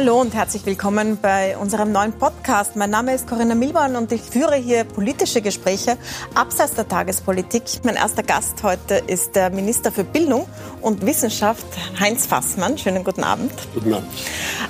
Hallo und herzlich willkommen bei unserem neuen Podcast. Mein Name ist Corinna Milborn und ich führe hier politische Gespräche abseits der Tagespolitik. Mein erster Gast heute ist der Minister für Bildung und Wissenschaft, Heinz Fassmann. Schönen guten Abend. Guten Abend.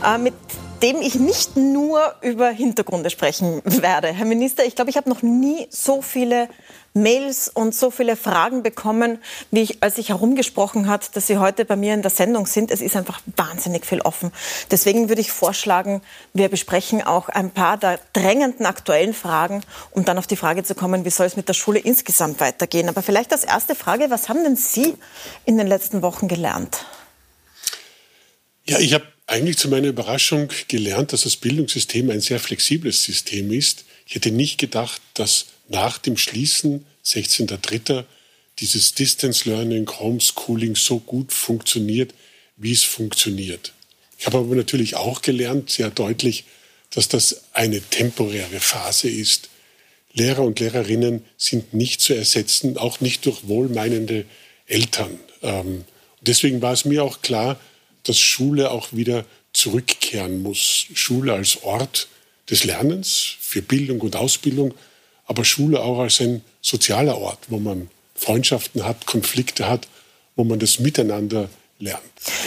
Äh, mit dem ich nicht nur über Hintergründe sprechen werde. Herr Minister, ich glaube, ich habe noch nie so viele Mails und so viele Fragen bekommen, wie ich, als ich herumgesprochen hat, dass Sie heute bei mir in der Sendung sind. Es ist einfach wahnsinnig viel offen. Deswegen würde ich vorschlagen, wir besprechen auch ein paar der drängenden aktuellen Fragen, um dann auf die Frage zu kommen, wie soll es mit der Schule insgesamt weitergehen. Aber vielleicht als erste Frage, was haben denn Sie in den letzten Wochen gelernt? Ja, ich habe eigentlich zu meiner Überraschung gelernt, dass das Bildungssystem ein sehr flexibles System ist. Ich hätte nicht gedacht, dass nach dem Schließen 16.03. dieses Distance Learning, Homeschooling so gut funktioniert, wie es funktioniert. Ich habe aber natürlich auch gelernt, sehr deutlich, dass das eine temporäre Phase ist. Lehrer und Lehrerinnen sind nicht zu ersetzen, auch nicht durch wohlmeinende Eltern. Ähm, deswegen war es mir auch klar, dass Schule auch wieder zurückkehren muss. Schule als Ort des Lernens für Bildung und Ausbildung, aber Schule auch als ein sozialer Ort, wo man Freundschaften hat, Konflikte hat, wo man das Miteinander lernt.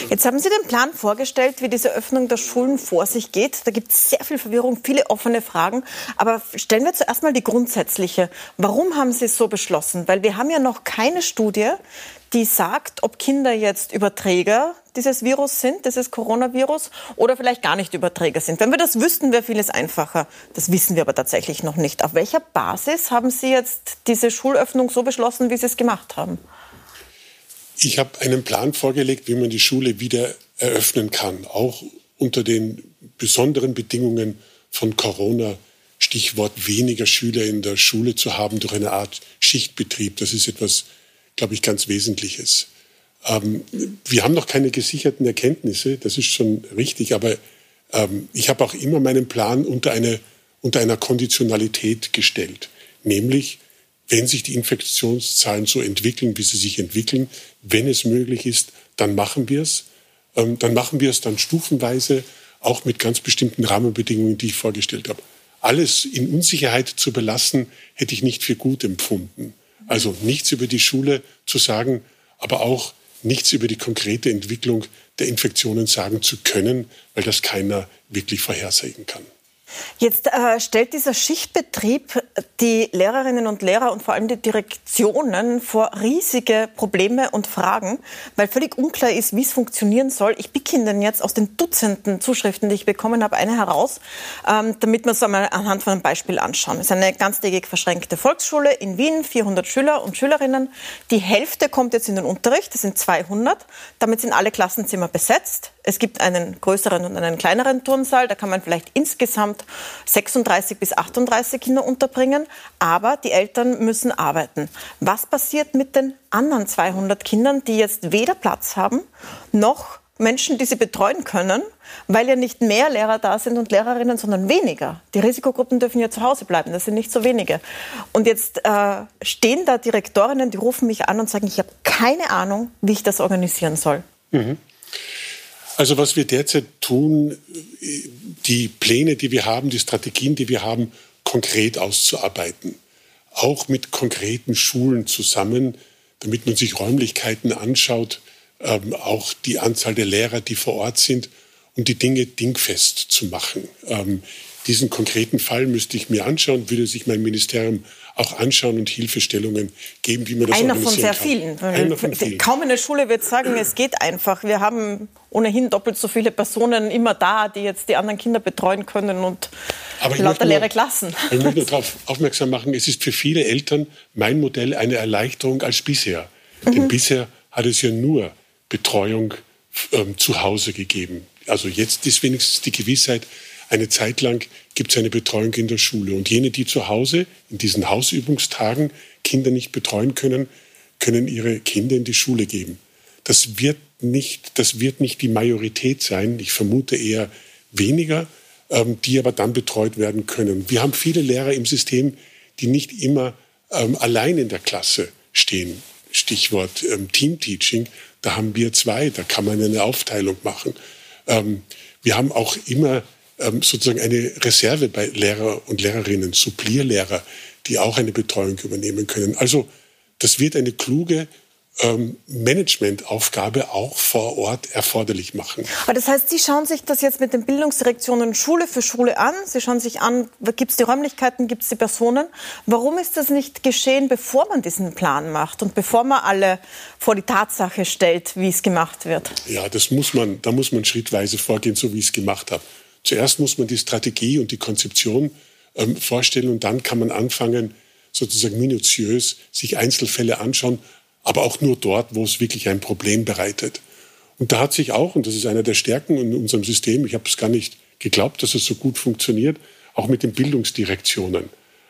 Jetzt haben Sie den Plan vorgestellt, wie diese Öffnung der Schulen vor sich geht. Da gibt es sehr viel Verwirrung, viele offene Fragen. Aber stellen wir zuerst mal die grundsätzliche. Warum haben Sie es so beschlossen? Weil wir haben ja noch keine Studie, die sagt, ob Kinder jetzt Überträger dieses Virus sind, dieses Coronavirus, oder vielleicht gar nicht Überträger sind. Wenn wir das wüssten, wäre vieles einfacher. Das wissen wir aber tatsächlich noch nicht. Auf welcher Basis haben Sie jetzt diese Schulöffnung so beschlossen, wie Sie es gemacht haben? Ich habe einen Plan vorgelegt, wie man die Schule wieder eröffnen kann, auch unter den besonderen Bedingungen von Corona. Stichwort weniger Schüler in der Schule zu haben durch eine Art Schichtbetrieb. Das ist etwas, glaube ich, ganz Wesentliches. Ähm, wir haben noch keine gesicherten Erkenntnisse, das ist schon richtig, aber ähm, ich habe auch immer meinen Plan unter, eine, unter einer Konditionalität gestellt, nämlich wenn sich die Infektionszahlen so entwickeln, wie sie sich entwickeln, wenn es möglich ist, dann machen wir es. Ähm, dann machen wir es dann stufenweise, auch mit ganz bestimmten Rahmenbedingungen, die ich vorgestellt habe. Alles in Unsicherheit zu belassen, hätte ich nicht für gut empfunden. Also nichts über die Schule zu sagen, aber auch nichts über die konkrete Entwicklung der Infektionen sagen zu können, weil das keiner wirklich vorhersagen kann. Jetzt äh, stellt dieser Schichtbetrieb die Lehrerinnen und Lehrer und vor allem die Direktionen vor riesige Probleme und Fragen, weil völlig unklar ist, wie es funktionieren soll. Ich pick Ihnen jetzt aus den Dutzenden Zuschriften, die ich bekommen habe, eine heraus, ähm, damit wir es einmal anhand von einem Beispiel anschauen. Es ist eine ganztägig verschränkte Volksschule in Wien, 400 Schüler und Schülerinnen. Die Hälfte kommt jetzt in den Unterricht, das sind 200. Damit sind alle Klassenzimmer besetzt. Es gibt einen größeren und einen kleineren Turnsaal. Da kann man vielleicht insgesamt 36 bis 38 Kinder unterbringen. Aber die Eltern müssen arbeiten. Was passiert mit den anderen 200 Kindern, die jetzt weder Platz haben, noch Menschen, die sie betreuen können, weil ja nicht mehr Lehrer da sind und Lehrerinnen, sondern weniger. Die Risikogruppen dürfen ja zu Hause bleiben, das sind nicht so wenige. Und jetzt äh, stehen da Direktorinnen, die rufen mich an und sagen, ich habe keine Ahnung, wie ich das organisieren soll. Mhm. Also was wir derzeit tun, die Pläne, die wir haben, die Strategien, die wir haben, konkret auszuarbeiten. Auch mit konkreten Schulen zusammen, damit man sich Räumlichkeiten anschaut, ähm, auch die Anzahl der Lehrer, die vor Ort sind, um die Dinge dingfest zu machen. Ähm, diesen konkreten Fall müsste ich mir anschauen, würde sich mein Ministerium auch anschauen und Hilfestellungen geben, wie man das Einer von sehr kann. vielen. Einer von vielen. Kaum eine Schule wird sagen, es geht einfach. Wir haben ohnehin doppelt so viele Personen immer da, die jetzt die anderen Kinder betreuen können und lauter leere Klassen. Ich möchte nur darauf aufmerksam machen, es ist für viele Eltern mein Modell eine Erleichterung als bisher. Mhm. Denn bisher hat es ja nur Betreuung ähm, zu Hause gegeben. Also jetzt ist wenigstens die Gewissheit, eine Zeit lang gibt es eine Betreuung in der Schule. Und jene, die zu Hause in diesen Hausübungstagen Kinder nicht betreuen können, können ihre Kinder in die Schule geben. Das wird nicht, das wird nicht die Majorität sein. Ich vermute eher weniger, ähm, die aber dann betreut werden können. Wir haben viele Lehrer im System, die nicht immer ähm, allein in der Klasse stehen. Stichwort ähm, Teamteaching. Da haben wir zwei, da kann man eine Aufteilung machen. Ähm, Wir haben auch immer ähm, sozusagen eine Reserve bei Lehrer und Lehrerinnen, Supplierlehrer, die auch eine Betreuung übernehmen können. Also das wird eine kluge ähm, Managementaufgabe auch vor Ort erforderlich machen. Aber das heißt, Sie schauen sich das jetzt mit den Bildungsdirektionen Schule für Schule an. Sie schauen sich an, gibt es die Räumlichkeiten, gibt es die Personen. Warum ist das nicht geschehen, bevor man diesen Plan macht und bevor man alle vor die Tatsache stellt, wie es gemacht wird? Ja, das muss man, da muss man schrittweise vorgehen, so wie ich es gemacht habe. Zuerst muss man die Strategie und die Konzeption ähm, vorstellen und dann kann man anfangen, sozusagen minutiös sich Einzelfälle anschauen aber auch nur dort, wo es wirklich ein Problem bereitet. Und da hat sich auch, und das ist einer der Stärken in unserem System, ich habe es gar nicht geglaubt, dass es so gut funktioniert, auch mit den Bildungsdirektionen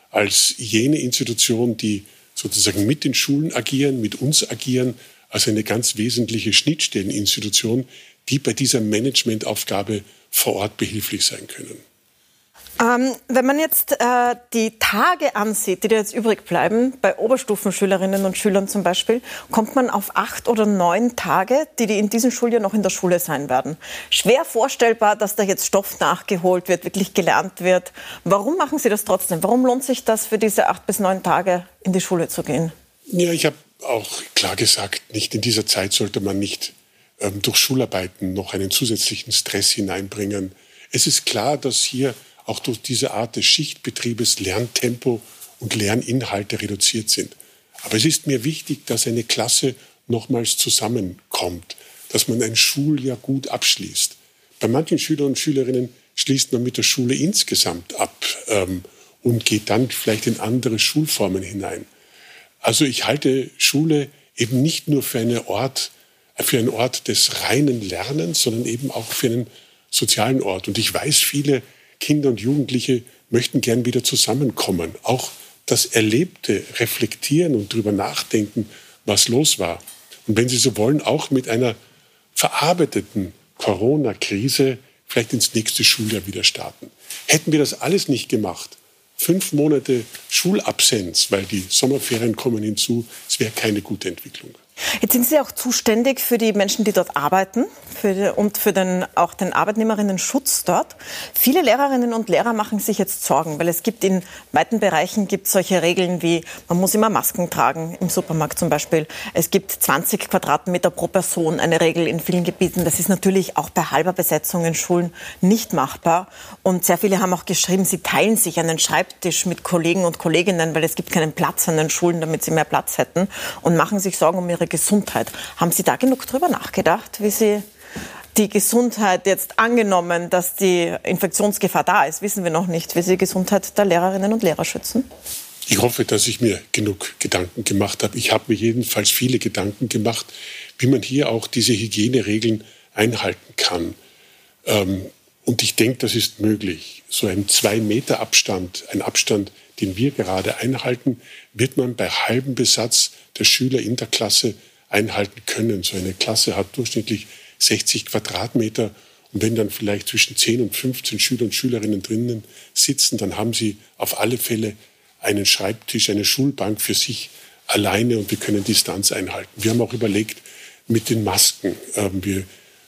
als jene Institution, die sozusagen mit den Schulen agieren, mit uns agieren, als eine ganz wesentliche Schnittstelleninstitution, die bei dieser Managementaufgabe vor Ort behilflich sein können. Ähm, wenn man jetzt äh, die Tage ansieht, die da jetzt übrig bleiben, bei Oberstufenschülerinnen und Schülern zum Beispiel, kommt man auf acht oder neun Tage, die, die in diesem Schuljahr noch in der Schule sein werden. Schwer vorstellbar, dass da jetzt Stoff nachgeholt wird, wirklich gelernt wird. Warum machen Sie das trotzdem? Warum lohnt sich das für diese acht bis neun Tage in die Schule zu gehen? Ja, ich habe auch klar gesagt, nicht in dieser Zeit sollte man nicht durch Schularbeiten noch einen zusätzlichen Stress hineinbringen. Es ist klar, dass hier auch durch diese Art des Schichtbetriebes Lerntempo und Lerninhalte reduziert sind. Aber es ist mir wichtig, dass eine Klasse nochmals zusammenkommt, dass man ein Schuljahr gut abschließt. Bei manchen Schülern und Schülerinnen schließt man mit der Schule insgesamt ab ähm, und geht dann vielleicht in andere Schulformen hinein. Also ich halte Schule eben nicht nur für, eine Ort, für einen Ort des reinen Lernens, sondern eben auch für einen sozialen Ort. Und ich weiß, viele Kinder und Jugendliche möchten gern wieder zusammenkommen. Auch das Erlebte reflektieren und darüber nachdenken, was los war. Und wenn Sie so wollen, auch mit einer verarbeiteten Corona-Krise vielleicht ins nächste Schuljahr wieder starten. Hätten wir das alles nicht gemacht, fünf Monate Schulabsenz, weil die Sommerferien kommen hinzu, es wäre keine gute Entwicklung. Jetzt sind Sie auch zuständig für die Menschen, die dort arbeiten für und für den, auch den Arbeitnehmerinnen-Schutz dort. Viele Lehrerinnen und Lehrer machen sich jetzt Sorgen, weil es gibt in weiten Bereichen gibt solche Regeln wie, man muss immer Masken tragen, im Supermarkt zum Beispiel. Es gibt 20 Quadratmeter pro Person, eine Regel in vielen Gebieten. Das ist natürlich auch bei halber Besetzung in Schulen nicht machbar. Und sehr viele haben auch geschrieben, sie teilen sich einen Schreibtisch mit Kollegen und Kolleginnen, weil es gibt keinen Platz an den Schulen, damit sie mehr Platz hätten und machen sich Sorgen um ihre ihre Gesundheit. Haben Sie da genug drüber nachgedacht, wie Sie die Gesundheit jetzt angenommen, dass die Infektionsgefahr da ist, wissen wir noch nicht, wie Sie die Gesundheit der Lehrerinnen und Lehrer schützen? Ich hoffe, dass ich mir genug Gedanken gemacht habe. Ich habe mir jedenfalls viele Gedanken gemacht, wie man hier auch diese Hygieneregeln einhalten kann. Ähm, und ich denke, das ist möglich. So ein Zwei-Meter-Abstand, ein Abstand, den wir gerade einhalten, wird man bei halbem Besatz der Schüler in der Klasse einhalten können. So eine Klasse hat durchschnittlich 60 Quadratmeter. Und wenn dann vielleicht zwischen 10 und 15 Schüler und Schülerinnen drinnen sitzen, dann haben sie auf alle Fälle einen Schreibtisch, eine Schulbank für sich alleine und wir können Distanz einhalten. Wir haben auch überlegt mit den Masken. Ähm, wir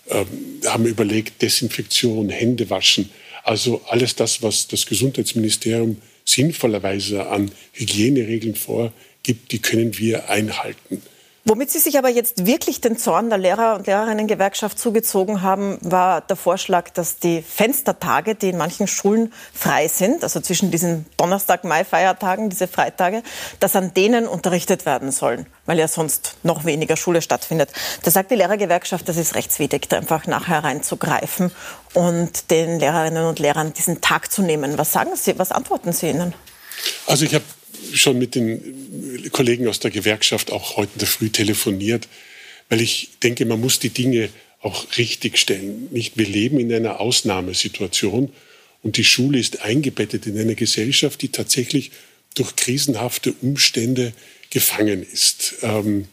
ähm, haben überlegt Desinfektion, Hände waschen. Also alles das, was das Gesundheitsministerium sinnvollerweise an Hygieneregeln vorgibt, die können wir einhalten. Womit Sie sich aber jetzt wirklich den Zorn der Lehrer- und Lehrerinnengewerkschaft zugezogen haben, war der Vorschlag, dass die Fenstertage, die in manchen Schulen frei sind, also zwischen diesen Donnerstag-Mai-Feiertagen, diese Freitage, dass an denen unterrichtet werden sollen, weil ja sonst noch weniger Schule stattfindet. Da sagt die Lehrergewerkschaft, das ist rechtswidrig, da einfach nachher reinzugreifen und den Lehrerinnen und Lehrern diesen Tag zu nehmen. Was sagen Sie, was antworten Sie ihnen? Also ich habe schon mit den Kollegen aus der Gewerkschaft auch heute in der Früh telefoniert, weil ich denke, man muss die Dinge auch richtig stellen. Nicht, wir leben in einer Ausnahmesituation und die Schule ist eingebettet in eine Gesellschaft, die tatsächlich durch krisenhafte Umstände gefangen ist. Ähm,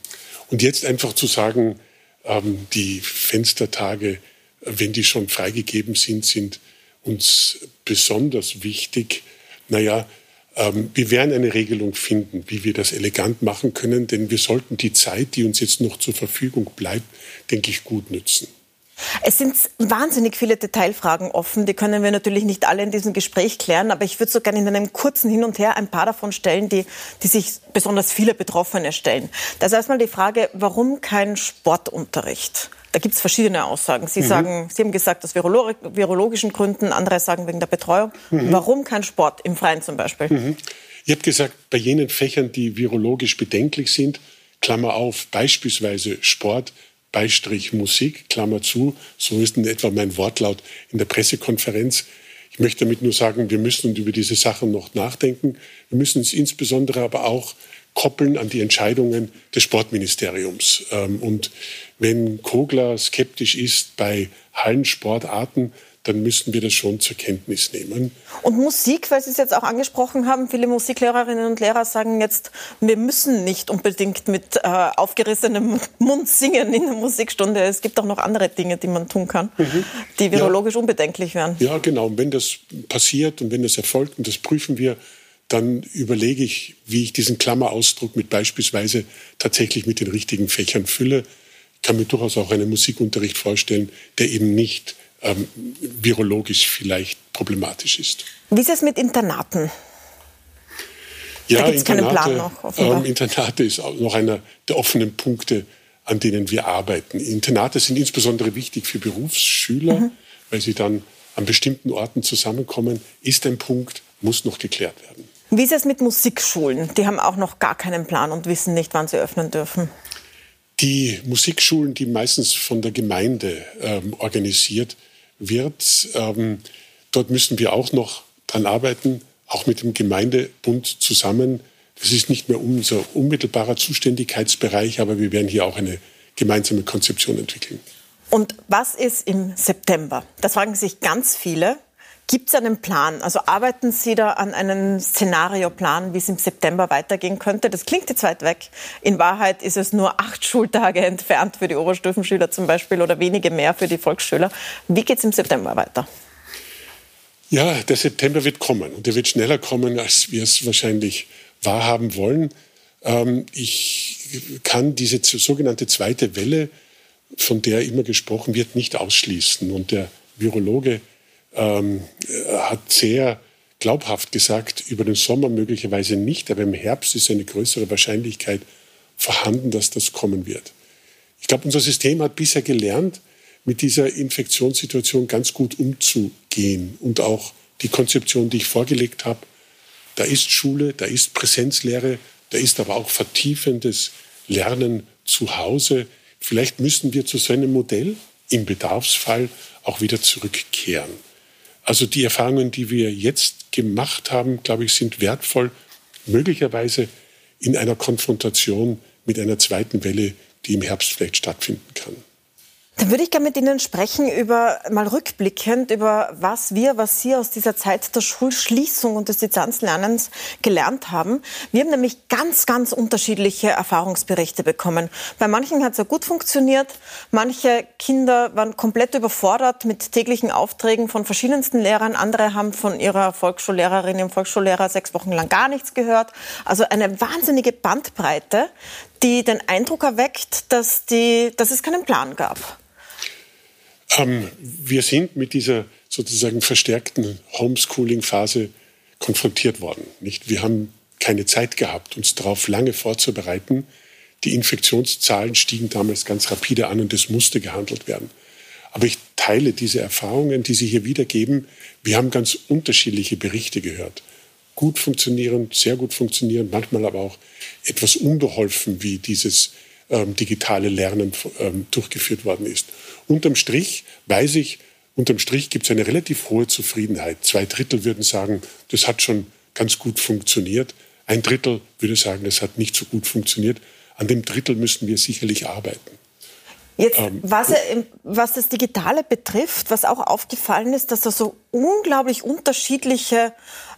und jetzt einfach zu sagen, ähm, die Fenstertage, wenn die schon freigegeben sind, sind uns besonders wichtig. Naja, ähm, wir werden eine Regelung finden, wie wir das elegant machen können, denn wir sollten die Zeit, die uns jetzt noch zur Verfügung bleibt, denke ich, gut nützen. Es sind wahnsinnig viele Detailfragen offen. Die können wir natürlich nicht alle in diesem Gespräch klären. Aber ich würde so gerne in einem kurzen Hin und Her ein paar davon stellen, die, die sich besonders viele Betroffene stellen. Das ist erstmal die Frage, warum kein Sportunterricht? Da gibt es verschiedene Aussagen. Sie mhm. sagen, Sie haben gesagt, aus virolog virologischen Gründen, andere sagen wegen der Betreuung. Mhm. Warum kein Sport im Freien zum Beispiel? Mhm. Ich habe gesagt, bei jenen Fächern, die virologisch bedenklich sind, Klammer auf, beispielsweise Sport, Beistrich Musik, Klammer zu. So ist in etwa mein Wortlaut in der Pressekonferenz. Ich möchte damit nur sagen, wir müssen über diese Sachen noch nachdenken. Wir müssen es insbesondere aber auch koppeln an die Entscheidungen des Sportministeriums. Ähm, und wenn Kogler skeptisch ist bei Hallensportarten, dann müssten wir das schon zur Kenntnis nehmen. Und Musik, weil Sie es jetzt auch angesprochen haben, viele Musiklehrerinnen und Lehrer sagen jetzt, wir müssen nicht unbedingt mit äh, aufgerissenem Mund singen in der Musikstunde. Es gibt auch noch andere Dinge, die man tun kann, mhm. die virologisch ja. unbedenklich wären. Ja, genau. Und wenn das passiert und wenn das erfolgt, und das prüfen wir, dann überlege ich, wie ich diesen Klammerausdruck mit beispielsweise tatsächlich mit den richtigen Fächern fülle. Ich kann mir durchaus auch einen Musikunterricht vorstellen, der eben nicht ähm, virologisch vielleicht problematisch ist. Wie ist es mit Internaten? Ja, da gibt es keinen Plan noch. Ähm, Internate ist auch noch einer der offenen Punkte, an denen wir arbeiten. Internate sind insbesondere wichtig für Berufsschüler, mhm. weil sie dann an bestimmten Orten zusammenkommen. Ist ein Punkt, muss noch geklärt werden. Wie ist es mit Musikschulen? Die haben auch noch gar keinen Plan und wissen nicht, wann sie öffnen dürfen. Die Musikschulen, die meistens von der Gemeinde ähm, organisiert wird. Ähm, dort müssen wir auch noch dran arbeiten, auch mit dem Gemeindebund zusammen. Das ist nicht mehr unser unmittelbarer Zuständigkeitsbereich, aber wir werden hier auch eine gemeinsame Konzeption entwickeln. Und was ist im September? Das fragen sich ganz viele. Gibt es einen Plan? Also arbeiten Sie da an einem Szenarioplan, wie es im September weitergehen könnte? Das klingt jetzt weit weg. In Wahrheit ist es nur acht Schultage entfernt für die Oberstufenschüler zum Beispiel oder wenige mehr für die Volksschüler. Wie geht es im September weiter? Ja, der September wird kommen und er wird schneller kommen, als wir es wahrscheinlich wahrhaben wollen. Ähm, ich kann diese sogenannte zweite Welle, von der immer gesprochen wird, nicht ausschließen. Und der Virologe ähm, hat sehr glaubhaft gesagt, über den Sommer möglicherweise nicht, aber im Herbst ist eine größere Wahrscheinlichkeit vorhanden, dass das kommen wird. Ich glaube, unser System hat bisher gelernt, mit dieser Infektionssituation ganz gut umzugehen und auch die Konzeption, die ich vorgelegt habe, da ist Schule, da ist Präsenzlehre, da ist aber auch vertiefendes Lernen zu Hause. Vielleicht müssen wir zu so einem Modell im Bedarfsfall auch wieder zurückkehren. Also die Erfahrungen, die wir jetzt gemacht haben, glaube ich, sind wertvoll, möglicherweise in einer Konfrontation mit einer zweiten Welle, die im Herbst vielleicht stattfinden kann. Dann würde ich gerne mit Ihnen sprechen über, mal rückblickend, über was wir, was Sie aus dieser Zeit der Schulschließung und des Distanzlernens gelernt haben. Wir haben nämlich ganz, ganz unterschiedliche Erfahrungsberichte bekommen. Bei manchen hat es ja gut funktioniert. Manche Kinder waren komplett überfordert mit täglichen Aufträgen von verschiedensten Lehrern. Andere haben von ihrer Volksschullehrerin, im Volksschullehrer sechs Wochen lang gar nichts gehört. Also eine wahnsinnige Bandbreite, die den Eindruck erweckt, dass, die, dass es keinen Plan gab. Ähm, wir sind mit dieser sozusagen verstärkten Homeschooling-Phase konfrontiert worden. Nicht? Wir haben keine Zeit gehabt, uns darauf lange vorzubereiten. Die Infektionszahlen stiegen damals ganz rapide an und es musste gehandelt werden. Aber ich teile diese Erfahrungen, die Sie hier wiedergeben. Wir haben ganz unterschiedliche Berichte gehört. Gut funktionierend, sehr gut funktionierend, manchmal aber auch etwas unbeholfen, wie dieses ähm, digitale Lernen ähm, durchgeführt worden ist. Unterm Strich weiß ich, unterm Strich gibt es eine relativ hohe Zufriedenheit. Zwei Drittel würden sagen, das hat schon ganz gut funktioniert. Ein Drittel würde sagen, das hat nicht so gut funktioniert. An dem Drittel müssen wir sicherlich arbeiten. Jetzt, ähm, was, was, das Digitale betrifft, was auch aufgefallen ist, dass da so unglaublich unterschiedliche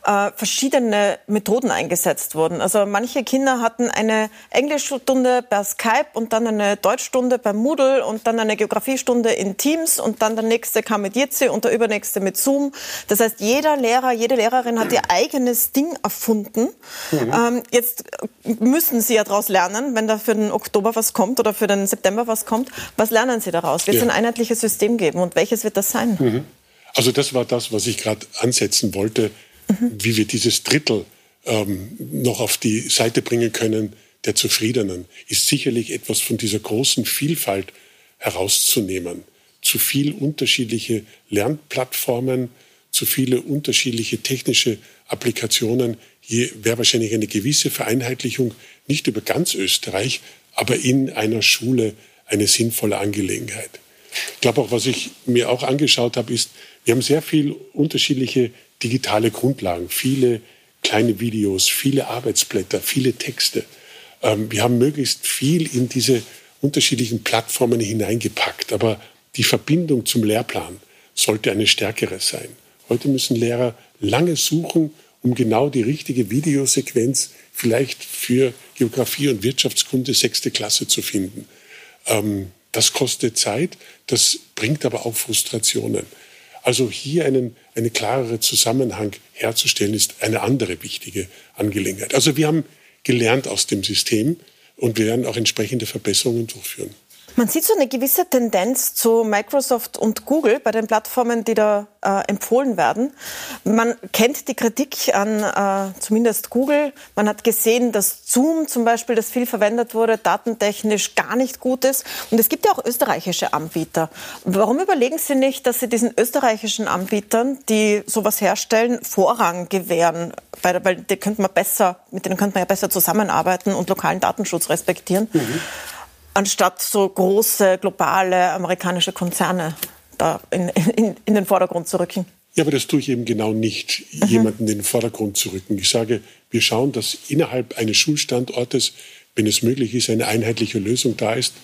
äh, verschiedene Methoden eingesetzt wurden. Also manche Kinder hatten eine Englischstunde per Skype und dann eine Deutschstunde per Moodle und dann eine Geografiestunde in Teams und dann der nächste kam mit Jitsi und der übernächste mit Zoom. Das heißt, jeder Lehrer, jede Lehrerin hat ihr eigenes Ding erfunden. Mhm. Ähm, jetzt müssen sie ja daraus lernen, wenn da für den Oktober was kommt oder für den September was kommt. Was lernen sie daraus? Wird es ja. ein einheitliches System geben und welches wird das sein? Mhm. Also das war das, was ich gerade ansetzen wollte, mhm. wie wir dieses Drittel ähm, noch auf die Seite bringen können der Zufriedenen, ist sicherlich etwas von dieser großen Vielfalt herauszunehmen. Zu viel unterschiedliche Lernplattformen, zu viele unterschiedliche technische Applikationen. Hier wäre wahrscheinlich eine gewisse Vereinheitlichung nicht über ganz Österreich, aber in einer Schule eine sinnvolle Angelegenheit. Ich glaube auch, was ich mir auch angeschaut habe, ist, wir haben sehr viel unterschiedliche digitale Grundlagen, viele kleine Videos, viele Arbeitsblätter, viele Texte. Ähm, wir haben möglichst viel in diese unterschiedlichen Plattformen hineingepackt, aber die Verbindung zum Lehrplan sollte eine stärkere sein. Heute müssen Lehrer lange suchen, um genau die richtige Videosequenz vielleicht für Geografie und Wirtschaftskunde sechste Klasse zu finden. Ähm, das kostet Zeit, das bringt aber auch Frustrationen. Also hier einen, eine klarere Zusammenhang herzustellen, ist eine andere wichtige Angelegenheit. Also wir haben gelernt aus dem System und wir werden auch entsprechende Verbesserungen durchführen. Man sieht so eine gewisse Tendenz zu Microsoft und Google bei den Plattformen, die da äh, empfohlen werden. Man kennt die Kritik an äh, zumindest Google. Man hat gesehen, dass Zoom zum Beispiel, das viel verwendet wurde, datentechnisch gar nicht gut ist. Und es gibt ja auch österreichische Anbieter. Warum überlegen Sie nicht, dass Sie diesen österreichischen Anbietern, die sowas herstellen, Vorrang gewähren? Weil, weil die könnte man besser, mit denen könnte man ja besser zusammenarbeiten und lokalen Datenschutz respektieren. Mhm anstatt so große globale amerikanische Konzerne da in, in, in den Vordergrund zu rücken. Ja, aber das tue ich eben genau nicht, mhm. jemanden in den Vordergrund zu rücken. Ich sage, wir schauen, dass innerhalb eines Schulstandortes, wenn es möglich ist, eine einheitliche Lösung da ist.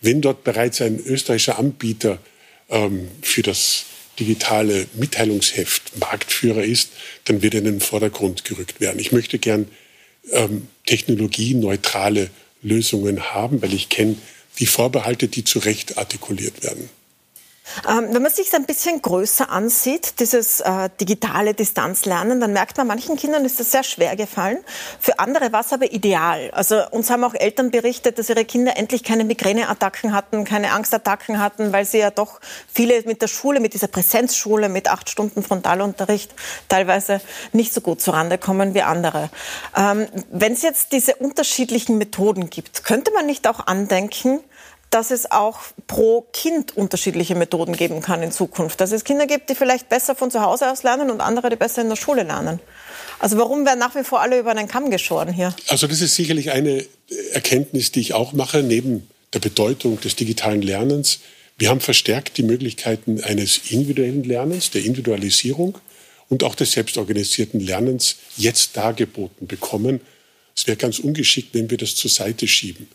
Wenn dort bereits ein österreichischer Anbieter ähm, für das digitale Mitteilungsheft Marktführer ist, dann wird er in den Vordergrund gerückt werden. Ich möchte gern ähm, technologieneutrale Lösungen haben, weil ich kenne die Vorbehalte, die zu Recht artikuliert werden. Ähm, wenn man sich ein bisschen größer ansieht, dieses äh, digitale Distanzlernen, dann merkt man, manchen Kindern ist das sehr schwer gefallen. Für andere war es aber ideal. Also uns haben auch Eltern berichtet, dass ihre Kinder endlich keine Migräneattacken hatten, keine Angstattacken hatten, weil sie ja doch viele mit der Schule, mit dieser Präsenzschule, mit acht Stunden Frontalunterricht teilweise nicht so gut zurande kommen wie andere. Ähm, Wenn es jetzt diese unterschiedlichen Methoden gibt, könnte man nicht auch andenken, dass es auch pro Kind unterschiedliche Methoden geben kann in Zukunft. Dass es Kinder gibt, die vielleicht besser von zu Hause aus lernen und andere, die besser in der Schule lernen. Also warum werden nach wie vor alle über einen Kamm geschoren hier? Also das ist sicherlich eine Erkenntnis, die ich auch mache, neben der Bedeutung des digitalen Lernens. Wir haben verstärkt die Möglichkeiten eines individuellen Lernens, der Individualisierung und auch des selbstorganisierten Lernens jetzt dargeboten bekommen. Es wäre ganz ungeschickt, wenn wir das zur Seite schieben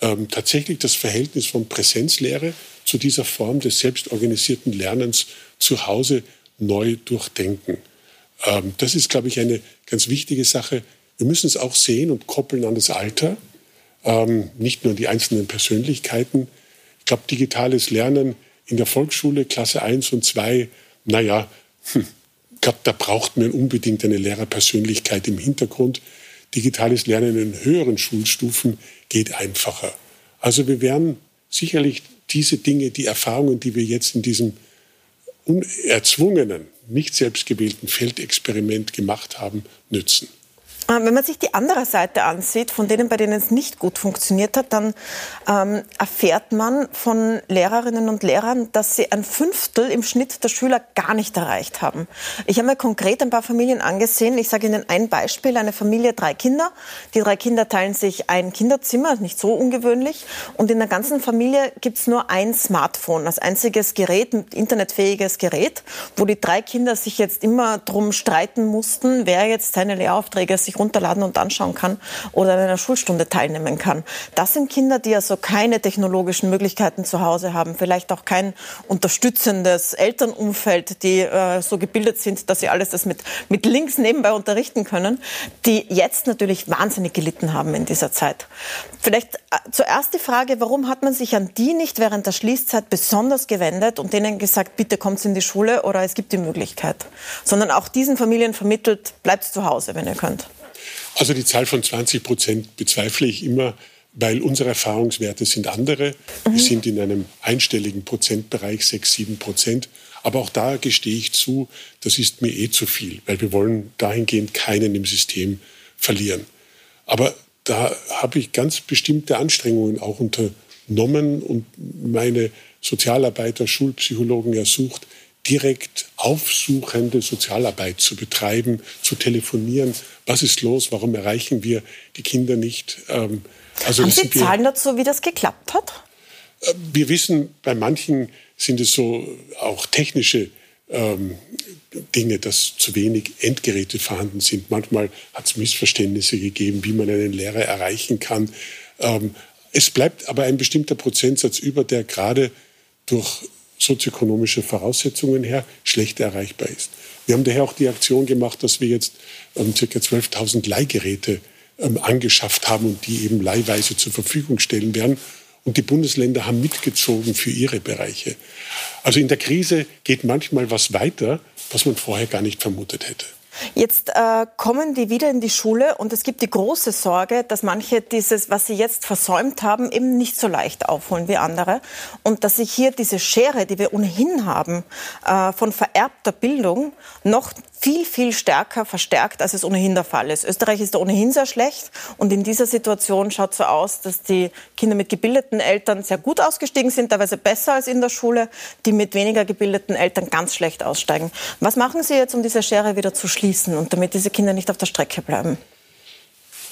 ähm, tatsächlich das Verhältnis von Präsenzlehre zu dieser Form des selbstorganisierten Lernens zu Hause neu durchdenken. Ähm, das ist, glaube ich, eine ganz wichtige Sache. Wir müssen es auch sehen und koppeln an das Alter, ähm, nicht nur an die einzelnen Persönlichkeiten. Ich glaube, digitales Lernen in der Volksschule, Klasse 1 und 2, naja, hm, ich da braucht man unbedingt eine Lehrerpersönlichkeit im Hintergrund. Digitales Lernen in höheren Schulstufen geht einfacher. Also wir werden sicherlich diese Dinge, die Erfahrungen, die wir jetzt in diesem unerzwungenen, nicht selbstgewählten Feldexperiment gemacht haben, nützen. Äh, wenn man sich die andere Seite ansieht, von denen, bei denen es nicht gut funktioniert hat, dann ähm, erfährt man von Lehrerinnen und Lehrern, dass sie ein Fünftel im Schnitt der Schüler gar nicht erreicht haben. Ich habe mir konkret ein paar Familien angesehen. Ich sage Ihnen ein Beispiel. Eine Familie, drei Kinder. Die drei Kinder teilen sich ein Kinderzimmer, nicht so ungewöhnlich. Und in der ganzen Familie gibt es nur ein Smartphone, als einziges Gerät, internetfähiges Gerät, wo die drei Kinder sich jetzt immer drum streiten mussten, wer jetzt seine Lehraufträge sich runterladen und anschauen kann oder an einer Schulstunde teilnehmen kann. Das sind Kinder, die also keine technologischen Möglichkeiten zu Hause haben, vielleicht auch kein unterstützendes Elternumfeld, die äh, so gebildet sind, dass sie alles das mit, mit links nebenbei unterrichten können, die jetzt natürlich wahnsinnig gelitten haben in dieser Zeit. Vielleicht äh, zuerst die Frage, warum hat man sich an die nicht während der Schließzeit besonders gewendet und denen gesagt, bitte kommt in die Schule oder es gibt die Möglichkeit, sondern auch diesen Familien vermittelt, bleibt zu Hause, wenn ihr könnt? Also die Zahl von 20 Prozent bezweifle ich immer, weil unsere Erfahrungswerte sind andere. Mhm. Wir sind in einem einstelligen Prozentbereich, 6, 7 Prozent. Aber auch da gestehe ich zu, das ist mir eh zu viel, weil wir wollen dahingehend keinen im System verlieren. Aber da habe ich ganz bestimmte Anstrengungen auch unternommen und meine Sozialarbeiter, Schulpsychologen ersucht, direkt aufsuchende Sozialarbeit zu betreiben, zu telefonieren. Was ist los? Warum erreichen wir die Kinder nicht? Ähm, also Haben Sie Zahlen dazu, wie das geklappt hat? Äh, wir wissen, bei manchen sind es so auch technische ähm, Dinge, dass zu wenig Endgeräte vorhanden sind. Manchmal hat es Missverständnisse gegeben, wie man einen Lehrer erreichen kann. Ähm, es bleibt aber ein bestimmter Prozentsatz über, der gerade durch sozioökonomische Voraussetzungen her schlecht erreichbar ist. Wir haben daher auch die Aktion gemacht, dass wir jetzt ähm, ca. 12.000 Leihgeräte ähm, angeschafft haben und die eben leihweise zur Verfügung stellen werden. Und die Bundesländer haben mitgezogen für ihre Bereiche. Also in der Krise geht manchmal was weiter, was man vorher gar nicht vermutet hätte. Jetzt äh, kommen die wieder in die Schule und es gibt die große Sorge, dass manche dieses, was sie jetzt versäumt haben, eben nicht so leicht aufholen wie andere und dass sich hier diese Schere, die wir ohnehin haben, äh, von vererbter Bildung noch viel, viel stärker verstärkt, als es ohnehin der Fall ist. Österreich ist da ohnehin sehr schlecht und in dieser Situation schaut so aus, dass die Kinder mit gebildeten Eltern sehr gut ausgestiegen sind, teilweise besser als in der Schule, die mit weniger gebildeten Eltern ganz schlecht aussteigen. Was machen Sie jetzt, um diese Schere wieder zu schließen und damit diese Kinder nicht auf der Strecke bleiben?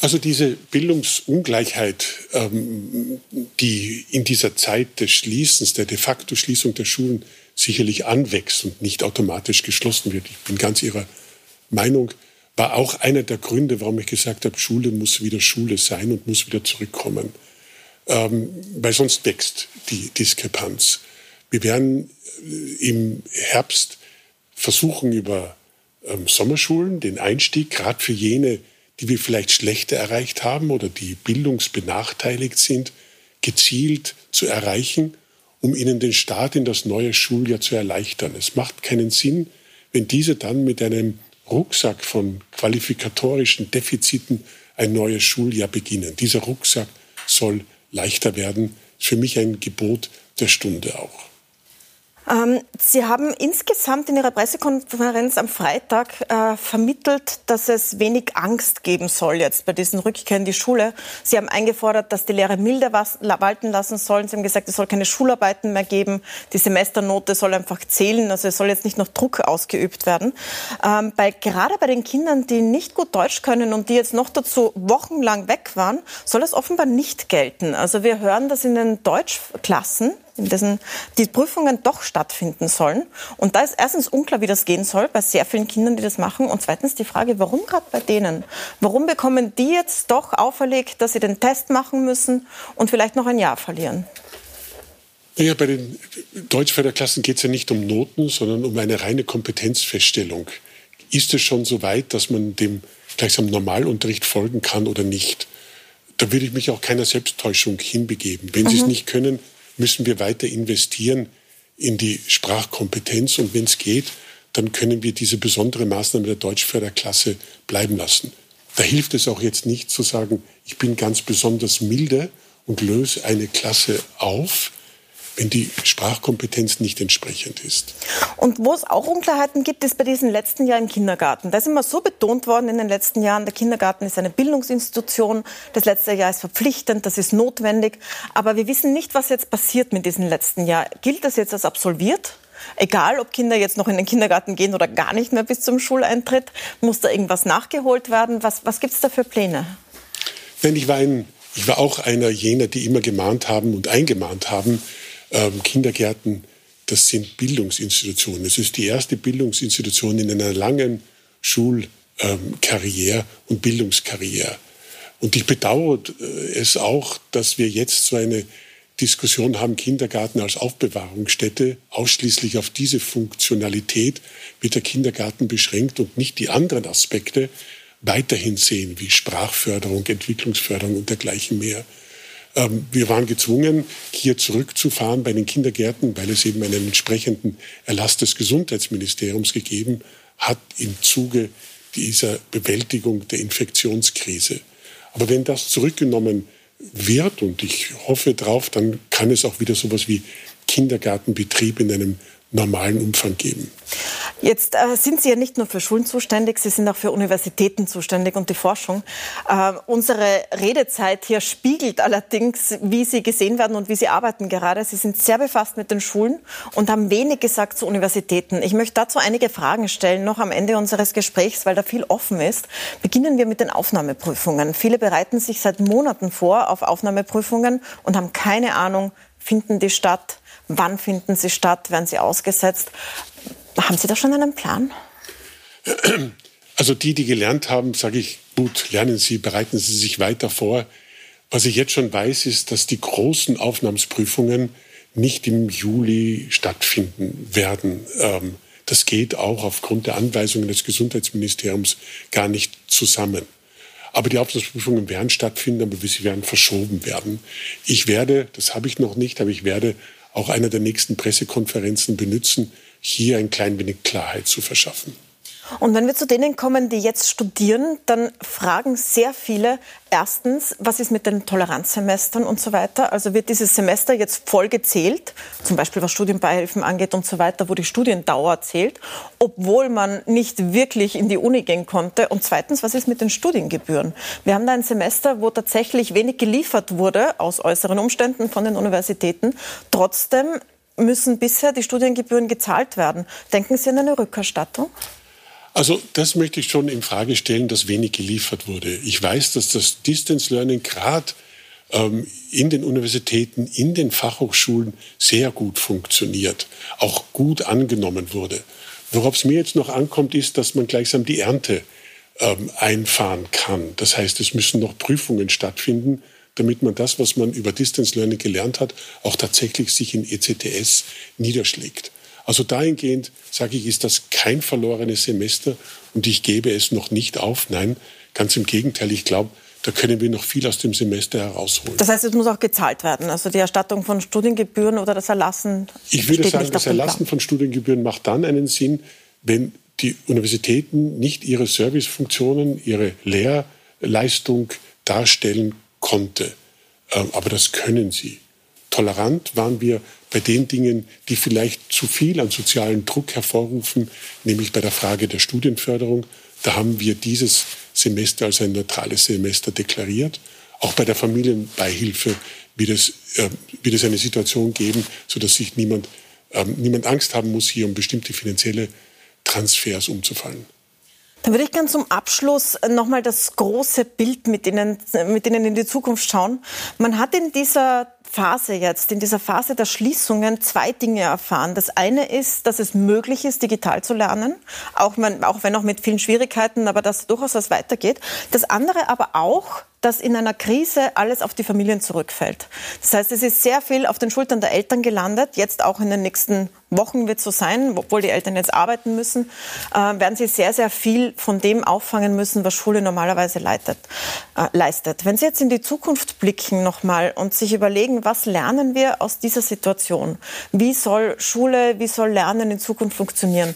Also diese Bildungsungleichheit, ähm, die in dieser Zeit des Schließens, der de facto Schließung der Schulen sicherlich anwächst und nicht automatisch geschlossen wird. Ich bin ganz Ihrer Meinung, war auch einer der Gründe, warum ich gesagt habe, Schule muss wieder Schule sein und muss wieder zurückkommen. Ähm, weil sonst wächst die Diskrepanz. Wir werden äh, im Herbst versuchen, über ähm, Sommerschulen den Einstieg, gerade für jene, die wir vielleicht schlechter erreicht haben oder die bildungsbenachteiligt sind, gezielt zu erreichen um ihnen den Start in das neue Schuljahr zu erleichtern. Es macht keinen Sinn, wenn diese dann mit einem Rucksack von qualifikatorischen Defiziten ein neues Schuljahr beginnen. Dieser Rucksack soll leichter werden. Ist für mich ein Gebot der Stunde auch. Ähm, Sie haben insgesamt in Ihrer Pressekonferenz am Freitag äh, vermittelt, dass es wenig Angst geben soll jetzt bei diesen Rückkehr in die Schule. Sie haben eingefordert, dass die Lehrer milder walten lassen sollen. Sie haben gesagt, es soll keine Schularbeiten mehr geben. Die Semesternote soll einfach zählen. Also es soll jetzt nicht noch Druck ausgeübt werden. Ähm, bei, gerade bei den Kindern, die nicht gut Deutsch können und die jetzt noch dazu wochenlang weg waren, soll das offenbar nicht gelten. Also wir hören, dass in den Deutschklassen in dessen die Prüfungen doch stattfinden sollen. Und da ist erstens unklar, wie das gehen soll bei sehr vielen Kindern, die das machen. Und zweitens die Frage, warum gerade bei denen? Warum bekommen die jetzt doch auferlegt, dass sie den Test machen müssen und vielleicht noch ein Jahr verlieren? Ja, bei den Deutschförderklassen geht es ja nicht um Noten, sondern um eine reine Kompetenzfeststellung. Ist es schon so weit, dass man dem gleichsam Normalunterricht folgen kann oder nicht? Da würde ich mich auch keiner Selbsttäuschung hinbegeben. Wenn mhm. sie es nicht können, müssen wir weiter investieren in die Sprachkompetenz. Und wenn es geht, dann können wir diese besondere Maßnahme der Deutschförderklasse bleiben lassen. Da hilft es auch jetzt nicht zu sagen, ich bin ganz besonders milde und löse eine Klasse auf, wenn die Sprachkompetenz nicht entsprechend ist. Und wo es auch Unklarheiten gibt, ist bei diesen letzten Jahren im Kindergarten. Da ist immer so betont worden in den letzten Jahren, der Kindergarten ist eine Bildungsinstitution, das letzte Jahr ist verpflichtend, das ist notwendig. Aber wir wissen nicht, was jetzt passiert mit diesem letzten Jahr. Gilt das jetzt als absolviert? Egal, ob Kinder jetzt noch in den Kindergarten gehen oder gar nicht mehr bis zum Schuleintritt, muss da irgendwas nachgeholt werden? Was, was gibt es da für Pläne? Wenn ich war, ein, ich war auch einer jener, die immer gemahnt haben und eingemahnt haben, ähm, Kindergärten, das sind Bildungsinstitutionen. Es ist die erste Bildungsinstitution in einer langen Schul- ähm, und Bildungskarriere. Und ich bedauere äh, es auch, dass wir jetzt so eine Diskussion haben, Kindergarten als Aufbewahrungsstätte ausschließlich auf diese Funktionalität wird der Kindergarten beschränkt und nicht die anderen Aspekte weiterhin sehen, wie Sprachförderung, Entwicklungsförderung und dergleichen mehr. Ähm, wir waren gezwungen, hier zurückzufahren bei den Kindergärten, weil es eben einen entsprechenden Erlass des Gesundheitsministeriums gegeben hat im Zuge dieser Bewältigung der Infektionskrise. Aber wenn das zurückgenommen wird, und ich hoffe drauf, dann kann es auch wieder so etwas wie Kindergartenbetrieb in einem normalen Umfang geben. Jetzt äh, sind Sie ja nicht nur für Schulen zuständig, Sie sind auch für Universitäten zuständig und die Forschung. Äh, unsere Redezeit hier spiegelt allerdings, wie Sie gesehen werden und wie Sie arbeiten gerade. Sie sind sehr befasst mit den Schulen und haben wenig gesagt zu Universitäten. Ich möchte dazu einige Fragen stellen, noch am Ende unseres Gesprächs, weil da viel offen ist. Beginnen wir mit den Aufnahmeprüfungen. Viele bereiten sich seit Monaten vor auf Aufnahmeprüfungen und haben keine Ahnung, finden die statt, Wann finden sie statt? Werden sie ausgesetzt? Haben Sie da schon einen Plan? Also die, die gelernt haben, sage ich, gut, lernen Sie, bereiten Sie sich weiter vor. Was ich jetzt schon weiß, ist, dass die großen Aufnahmsprüfungen nicht im Juli stattfinden werden. Ähm, das geht auch aufgrund der Anweisungen des Gesundheitsministeriums gar nicht zusammen. Aber die Aufnahmsprüfungen werden stattfinden, aber sie werden verschoben werden. Ich werde, das habe ich noch nicht, aber ich werde auch einer der nächsten Pressekonferenzen benutzen, hier ein klein wenig Klarheit zu verschaffen. Und wenn wir zu denen kommen, die jetzt studieren, dann fragen sehr viele erstens, was ist mit den Toleranzsemestern und so weiter? Also wird dieses Semester jetzt voll gezählt, zum Beispiel was Studienbeihilfen angeht und so weiter, wo die Studiendauer zählt, obwohl man nicht wirklich in die Uni gehen konnte? Und zweitens, was ist mit den Studiengebühren? Wir haben da ein Semester, wo tatsächlich wenig geliefert wurde aus äußeren Umständen von den Universitäten. Trotzdem müssen bisher die Studiengebühren gezahlt werden. Denken Sie an eine Rückerstattung? Also das möchte ich schon in Frage stellen, dass wenig geliefert wurde. Ich weiß, dass das Distance Learning gerade ähm, in den Universitäten, in den Fachhochschulen sehr gut funktioniert, auch gut angenommen wurde. Worauf es mir jetzt noch ankommt, ist, dass man gleichsam die Ernte ähm, einfahren kann. Das heißt, es müssen noch Prüfungen stattfinden, damit man das, was man über Distance Learning gelernt hat, auch tatsächlich sich in ECTS niederschlägt. Also dahingehend sage ich, ist das kein verlorenes Semester und ich gebe es noch nicht auf. Nein, ganz im Gegenteil. Ich glaube, da können wir noch viel aus dem Semester herausholen. Das heißt, es muss auch gezahlt werden. Also die Erstattung von Studiengebühren oder das Erlassen. Ich würde sagen, das Erlassen von Studiengebühren macht dann einen Sinn, wenn die Universitäten nicht ihre Servicefunktionen, ihre Lehrleistung darstellen konnte. Ähm, aber das können sie. Tolerant waren wir bei den Dingen, die vielleicht zu viel an sozialen Druck hervorrufen, nämlich bei der Frage der Studienförderung. Da haben wir dieses Semester als ein neutrales Semester deklariert. Auch bei der Familienbeihilfe wird es, äh, wird es eine Situation geben, sodass sich niemand, äh, niemand Angst haben muss, hier um bestimmte finanzielle Transfers umzufallen. Dann würde ich gerne zum Abschluss nochmal das große Bild mit Ihnen, mit Ihnen in die Zukunft schauen. Man hat in dieser Phase jetzt, in dieser Phase der Schließungen, zwei Dinge erfahren. Das eine ist, dass es möglich ist, digital zu lernen, auch, wenn auch mit vielen Schwierigkeiten, aber dass durchaus was weitergeht. Das andere aber auch, dass in einer Krise alles auf die Familien zurückfällt. Das heißt, es ist sehr viel auf den Schultern der Eltern gelandet. Jetzt auch in den nächsten Wochen wird es so sein, obwohl die Eltern jetzt arbeiten müssen, äh, werden sie sehr, sehr viel von dem auffangen müssen, was Schule normalerweise leitet, äh, leistet. Wenn Sie jetzt in die Zukunft blicken nochmal und sich überlegen, was lernen wir aus dieser Situation? Wie soll Schule, wie soll Lernen in Zukunft funktionieren?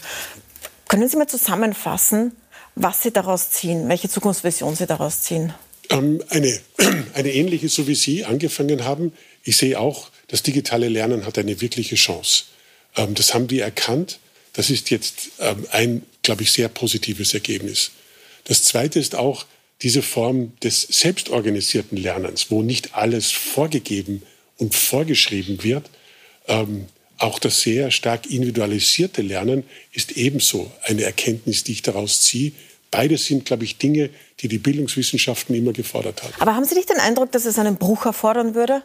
Können Sie mal zusammenfassen, was Sie daraus ziehen, welche Zukunftsvision Sie daraus ziehen? Ähm, eine, eine ähnliche, so wie Sie angefangen haben. Ich sehe auch, das digitale Lernen hat eine wirkliche Chance. Ähm, das haben die erkannt. Das ist jetzt ähm, ein, glaube ich, sehr positives Ergebnis. Das Zweite ist auch diese Form des selbstorganisierten Lernens, wo nicht alles vorgegeben und vorgeschrieben wird. Ähm, auch das sehr stark individualisierte Lernen ist ebenso eine Erkenntnis, die ich daraus ziehe. Beides sind, glaube ich, Dinge, die die Bildungswissenschaften immer gefordert haben. Aber haben Sie nicht den Eindruck, dass es einen Bruch erfordern würde?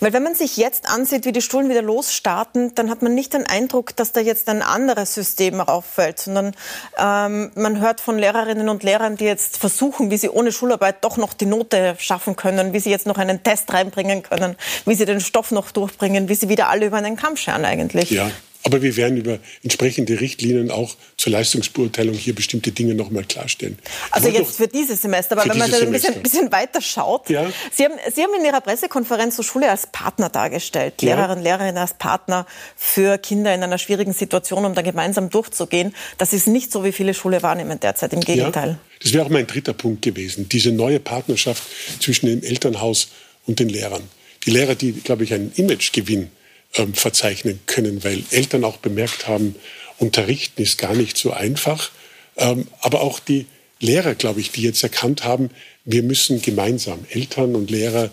Weil wenn man sich jetzt ansieht, wie die Schulen wieder losstarten, dann hat man nicht den Eindruck, dass da jetzt ein anderes System rauffällt, sondern ähm, man hört von Lehrerinnen und Lehrern, die jetzt versuchen, wie sie ohne Schularbeit doch noch die Note schaffen können, wie sie jetzt noch einen Test reinbringen können, wie sie den Stoff noch durchbringen, wie sie wieder alle über einen Kamm scheren eigentlich. Ja. Aber wir werden über entsprechende Richtlinien auch zur Leistungsbeurteilung hier bestimmte Dinge noch mal klarstellen. Also jetzt für dieses Semester, aber wenn man da ein bisschen, bisschen, weiter schaut. Ja. Sie, haben, Sie haben in Ihrer Pressekonferenz so Schule als Partner dargestellt, ja. Lehrerinnen und Lehrerinnen als Partner für Kinder in einer schwierigen Situation, um da gemeinsam durchzugehen. Das ist nicht so, wie viele Schule wahrnehmen derzeit, im Gegenteil. Ja. Das wäre auch mein dritter Punkt gewesen, diese neue Partnerschaft zwischen dem Elternhaus und den Lehrern. Die Lehrer, die, glaube ich, einen Imagegewinn ähm, verzeichnen können, weil Eltern auch bemerkt haben, unterrichten ist gar nicht so einfach. Ähm, aber auch die Lehrer, glaube ich, die jetzt erkannt haben, wir müssen gemeinsam, Eltern und Lehrer,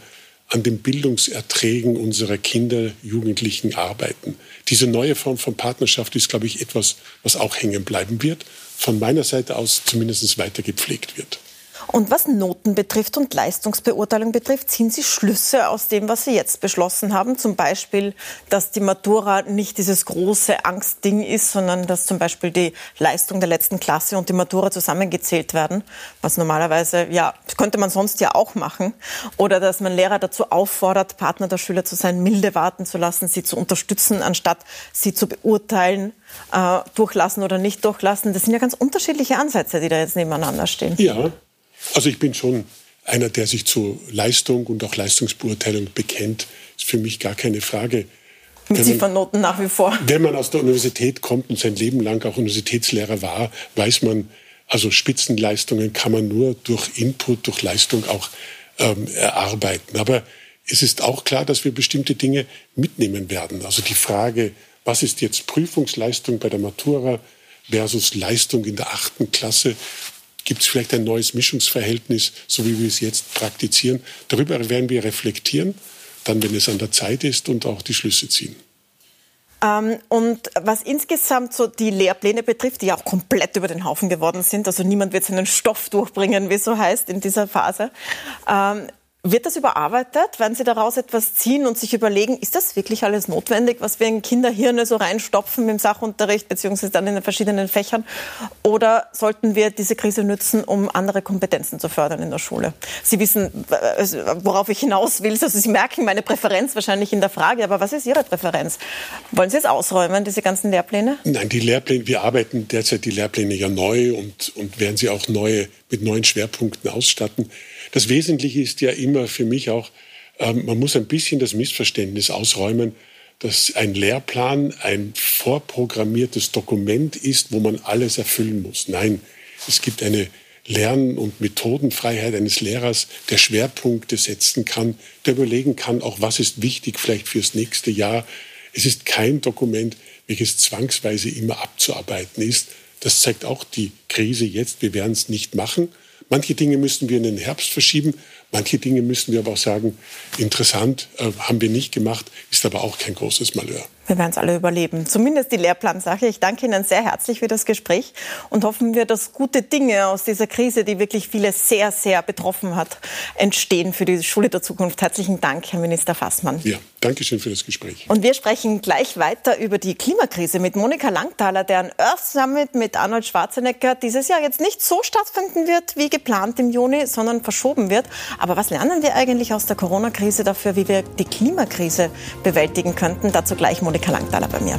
an den Bildungserträgen unserer Kinder, Jugendlichen arbeiten. Diese neue Form von Partnerschaft ist, glaube ich, etwas, was auch hängen bleiben wird, von meiner Seite aus zumindest weiter gepflegt wird. Und was Noten betrifft und Leistungsbeurteilung betrifft, ziehen Sie Schlüsse aus dem, was Sie jetzt beschlossen haben? Zum Beispiel, dass die Matura nicht dieses große Angstding ist, sondern dass zum Beispiel die Leistung der letzten Klasse und die Matura zusammengezählt werden, was normalerweise, ja, könnte man sonst ja auch machen. Oder dass man Lehrer dazu auffordert, Partner der Schüler zu sein, milde warten zu lassen, sie zu unterstützen, anstatt sie zu beurteilen, äh, durchlassen oder nicht durchlassen. Das sind ja ganz unterschiedliche Ansätze, die da jetzt nebeneinander stehen. Ja, also ich bin schon einer, der sich zu Leistung und auch Leistungsbeurteilung bekennt. Ist für mich gar keine Frage. Mit Ziffernoten nach wie vor. Wenn man aus der Universität kommt und sein Leben lang auch Universitätslehrer war, weiß man, also Spitzenleistungen kann man nur durch Input, durch Leistung auch ähm, erarbeiten. Aber es ist auch klar, dass wir bestimmte Dinge mitnehmen werden. Also die Frage, was ist jetzt Prüfungsleistung bei der Matura versus Leistung in der achten Klasse, Gibt es vielleicht ein neues Mischungsverhältnis, so wie wir es jetzt praktizieren? Darüber werden wir reflektieren, dann, wenn es an der Zeit ist und auch die Schlüsse ziehen. Ähm, und was insgesamt so die Lehrpläne betrifft, die ja auch komplett über den Haufen geworden sind, also niemand wird seinen Stoff durchbringen, wie es so heißt in dieser Phase. Ähm, wird das überarbeitet? Werden Sie daraus etwas ziehen und sich überlegen, ist das wirklich alles notwendig, was wir in Kinderhirne so reinstopfen im Sachunterricht beziehungsweise dann in den verschiedenen Fächern? Oder sollten wir diese Krise nutzen, um andere Kompetenzen zu fördern in der Schule? Sie wissen, worauf ich hinaus will. Also Sie merken meine Präferenz wahrscheinlich in der Frage, aber was ist Ihre Präferenz? Wollen Sie es ausräumen, diese ganzen Lehrpläne? Nein, die Lehrpläne, wir arbeiten derzeit die Lehrpläne ja neu und, und werden sie auch neue, mit neuen Schwerpunkten ausstatten. Das Wesentliche ist ja immer für mich auch, ähm, man muss ein bisschen das Missverständnis ausräumen, dass ein Lehrplan ein vorprogrammiertes Dokument ist, wo man alles erfüllen muss. Nein, es gibt eine Lern- und Methodenfreiheit eines Lehrers, der Schwerpunkte setzen kann, der überlegen kann, auch was ist wichtig vielleicht fürs nächste Jahr. Es ist kein Dokument, welches zwangsweise immer abzuarbeiten ist. Das zeigt auch die Krise jetzt. Wir werden es nicht machen. Manche Dinge müssen wir in den Herbst verschieben, manche Dinge müssen wir aber auch sagen, interessant, äh, haben wir nicht gemacht, ist aber auch kein großes Malheur. Wir werden es alle überleben. Zumindest die Lehrplansache. Ich danke Ihnen sehr herzlich für das Gespräch und hoffen wir, dass gute Dinge aus dieser Krise, die wirklich viele sehr, sehr betroffen hat, entstehen für die Schule der Zukunft. Herzlichen Dank, Herr Minister Fassmann. Ja, danke schön für das Gespräch. Und wir sprechen gleich weiter über die Klimakrise mit Monika Langthaler, deren Earth Summit mit Arnold Schwarzenegger dieses Jahr jetzt nicht so stattfinden wird wie geplant im Juni, sondern verschoben wird. Aber was lernen wir eigentlich aus der Corona-Krise dafür, wie wir die Klimakrise bewältigen könnten? Dazu gleich Monika Langthaler bei mir.